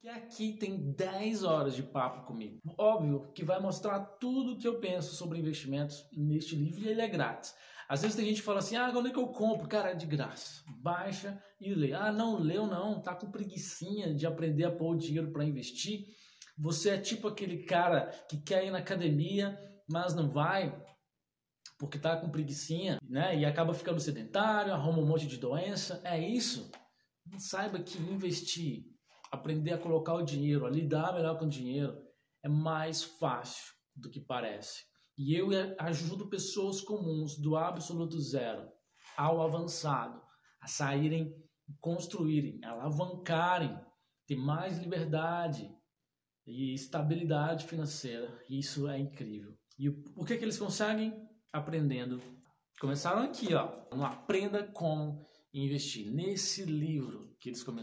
que aqui tem 10 horas de papo comigo. Óbvio que vai mostrar tudo o que eu penso sobre investimentos neste livro e ele é grátis. Às vezes tem gente que fala assim, ah, onde é que eu compro? Cara, é de graça. Baixa e lê. Ah, não, leu não, tá com preguiçinha de aprender a pôr o dinheiro para investir. Você é tipo aquele cara que quer ir na academia, mas não vai porque tá com preguiçinha, né? E acaba ficando sedentário, arruma um monte de doença. É isso. Saiba que investir aprender a colocar o dinheiro, a lidar melhor com o dinheiro, é mais fácil do que parece. E eu ajudo pessoas comuns do absoluto zero ao avançado a saírem, construírem, alavancarem, ter mais liberdade e estabilidade financeira. Isso é incrível. E o que, que eles conseguem? Aprendendo. Começaram aqui, ó, no Aprenda Como Investir. Nesse livro que eles começaram.